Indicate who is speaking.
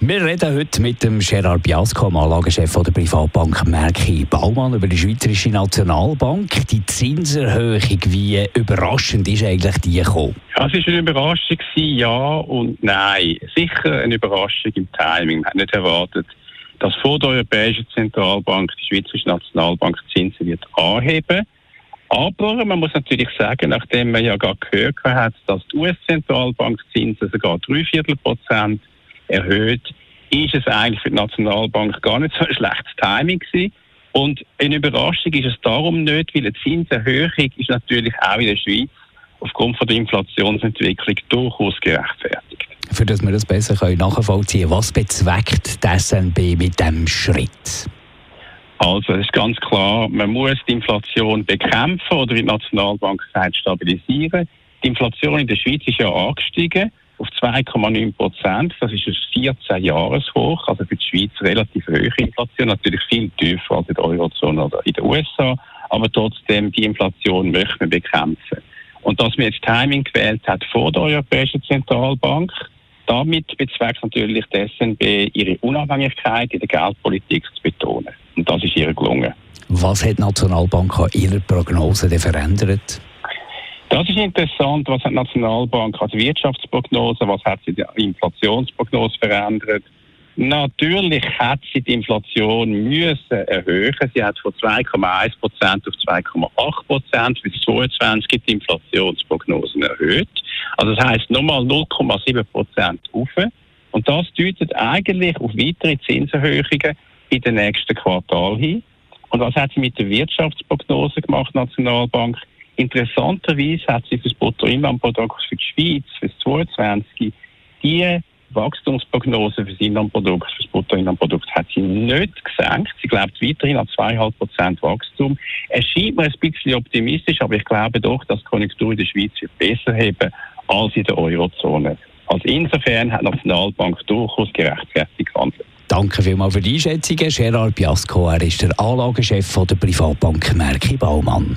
Speaker 1: wir reden heute mit dem Gerard Biasco, dem Anlagechef der Privatbank Merki Baumann, über die Schweizerische Nationalbank. Die Zinserhöhung, wie überraschend ist eigentlich die gekommen?
Speaker 2: Es war eine Überraschung, ja und nein. Sicher eine Überraschung im Timing. Man hat nicht erwartet, dass vor der Europäischen Zentralbank die Schweizerische Nationalbank Zinsen wird anheben aber man muss natürlich sagen, nachdem man ja gerade gehört hat, dass die US-Zentralbank Zinsen sogar drei Viertel Prozent erhöht, ist es eigentlich für die Nationalbank gar nicht so ein schlechtes Timing gewesen. Und eine Überraschung ist es darum nicht, weil eine Zinserhöhung ist natürlich auch in der Schweiz aufgrund von der Inflationsentwicklung durchaus gerechtfertigt.
Speaker 1: Für das wir das besser nachvollziehen können, was bezweckt die SNB mit diesem Schritt?
Speaker 2: Also, es ist ganz klar, man muss die Inflation bekämpfen oder wie die Nationalbank sagt, stabilisieren. Die Inflation in der Schweiz ist ja angestiegen auf 2,9 Prozent. Das ist ein 14-Jahres-Hoch, also für die Schweiz relativ hohe Inflation, natürlich viel tiefer als in der Eurozone oder in den USA, aber trotzdem, die Inflation möchte man bekämpfen. Und dass man jetzt Timing gewählt hat vor der Europäischen Zentralbank, damit bezweckt natürlich die SNB ihre Unabhängigkeit in der Geldpolitik zu betonen. Und das ist ihr gelungen.
Speaker 1: Was hat die Nationalbank an ihrer Prognose verändert?
Speaker 2: Das ist interessant, was hat die Nationalbank als Wirtschaftsprognose, was hat sie die Inflationsprognose verändert. Natürlich hat sie die Inflation müssen erhöhen. Sie hat von 2,1 Prozent auf 2,8 Prozent bis 22 die Inflationsprognosen erhöht. Also das heißt nochmal 0,7 Prozent auf. Und das deutet eigentlich auf weitere Zinserhöhungen in den nächsten Quartal hin. Und was hat sie mit der Wirtschaftsprognose gemacht, Nationalbank? Interessanterweise hat sie für das Bruttoinlandprodukt für die Schweiz für 2022 die Wachstumsprognose für das Inlandprodukt, für das Bruttoinlandprodukt hat sie nicht gesenkt. Sie glaubt weiterhin an 2,5 Prozent Wachstum. Es scheint mir ein bisschen optimistisch, aber ich glaube doch, dass die Konjunktur in der Schweiz wird besser haben als in der Eurozone. Also insofern hat die Nationalbank durchaus gerechtfertigt gehandelt.
Speaker 1: Danke vielmals für die Einschätzungen. Gerard Biasco, er ist der Anlagechef der Privatbank Merki Baumann.